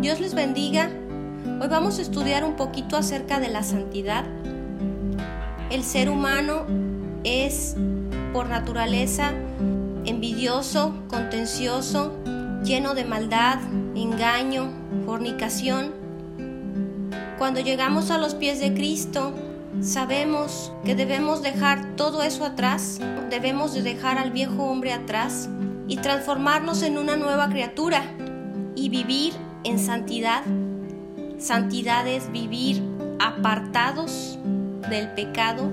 Dios les bendiga. Hoy vamos a estudiar un poquito acerca de la santidad. El ser humano es por naturaleza envidioso, contencioso, lleno de maldad, engaño, fornicación. Cuando llegamos a los pies de Cristo, sabemos que debemos dejar todo eso atrás, debemos de dejar al viejo hombre atrás y transformarnos en una nueva criatura y vivir en santidad. Santidad es vivir apartados del pecado,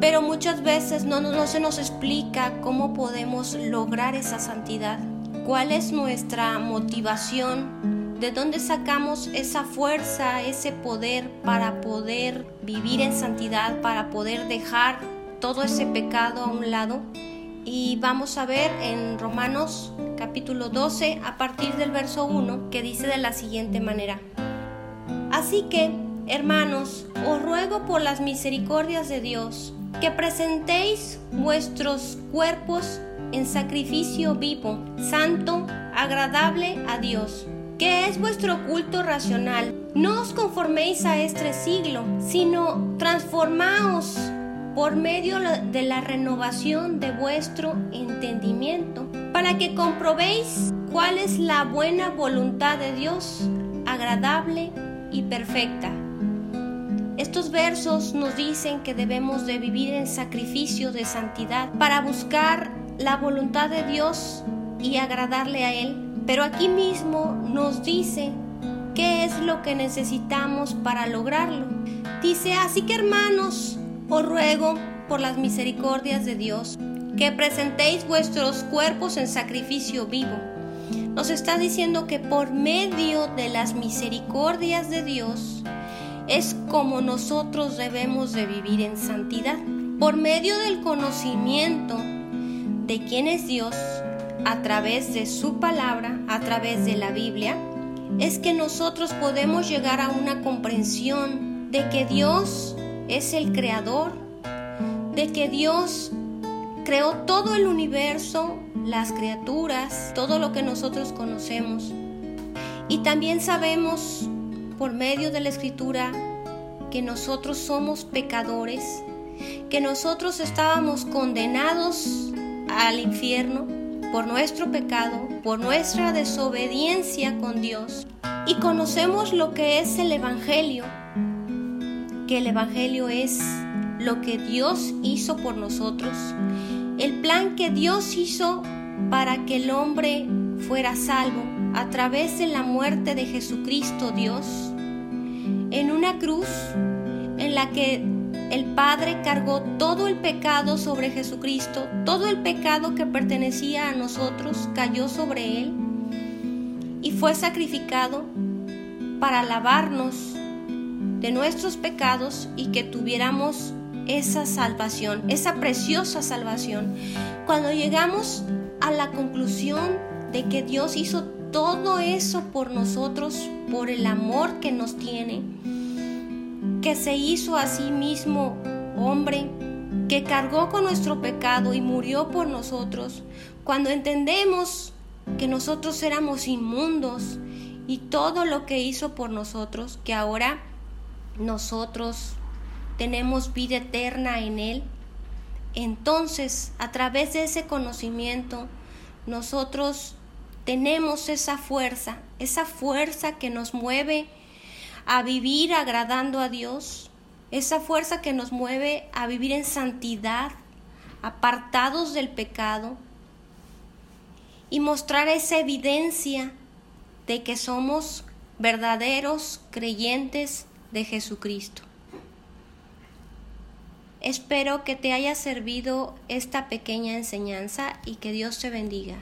pero muchas veces no, no, se nos explica cómo podemos lograr esa santidad, cuál es nuestra motivación, de dónde sacamos esa fuerza, ese poder para poder vivir en santidad, para poder dejar todo ese pecado a un lado. Y vamos a ver en Romanos capítulo 12 a partir del verso 1 que dice de la siguiente manera. Así que, hermanos, os ruego por las misericordias de Dios que presentéis vuestros cuerpos en sacrificio vivo, santo, agradable a Dios, que es vuestro culto racional. No os conforméis a este siglo, sino transformaos por medio de la renovación de vuestro entendimiento, para que comprobéis cuál es la buena voluntad de Dios, agradable y perfecta. Estos versos nos dicen que debemos de vivir en sacrificio de santidad para buscar la voluntad de Dios y agradarle a Él. Pero aquí mismo nos dice qué es lo que necesitamos para lograrlo. Dice, así que hermanos, os ruego por las misericordias de Dios que presentéis vuestros cuerpos en sacrificio vivo. Nos está diciendo que por medio de las misericordias de Dios es como nosotros debemos de vivir en santidad. Por medio del conocimiento de quién es Dios, a través de su palabra, a través de la Biblia, es que nosotros podemos llegar a una comprensión de que Dios es el creador, de que Dios creó todo el universo, las criaturas, todo lo que nosotros conocemos. Y también sabemos por medio de la escritura que nosotros somos pecadores, que nosotros estábamos condenados al infierno por nuestro pecado, por nuestra desobediencia con Dios. Y conocemos lo que es el Evangelio, que el Evangelio es lo que Dios hizo por nosotros, el plan que Dios hizo para que el hombre fuera salvo a través de la muerte de Jesucristo Dios, en una cruz en la que el Padre cargó todo el pecado sobre Jesucristo, todo el pecado que pertenecía a nosotros cayó sobre Él y fue sacrificado para lavarnos de nuestros pecados y que tuviéramos esa salvación, esa preciosa salvación. Cuando llegamos a la conclusión de que Dios hizo todo eso por nosotros, por el amor que nos tiene, que se hizo a sí mismo hombre, que cargó con nuestro pecado y murió por nosotros, cuando entendemos que nosotros éramos inmundos y todo lo que hizo por nosotros, que ahora nosotros tenemos vida eterna en Él, entonces a través de ese conocimiento nosotros tenemos esa fuerza, esa fuerza que nos mueve a vivir agradando a Dios, esa fuerza que nos mueve a vivir en santidad, apartados del pecado, y mostrar esa evidencia de que somos verdaderos creyentes de Jesucristo. Espero que te haya servido esta pequeña enseñanza y que Dios te bendiga.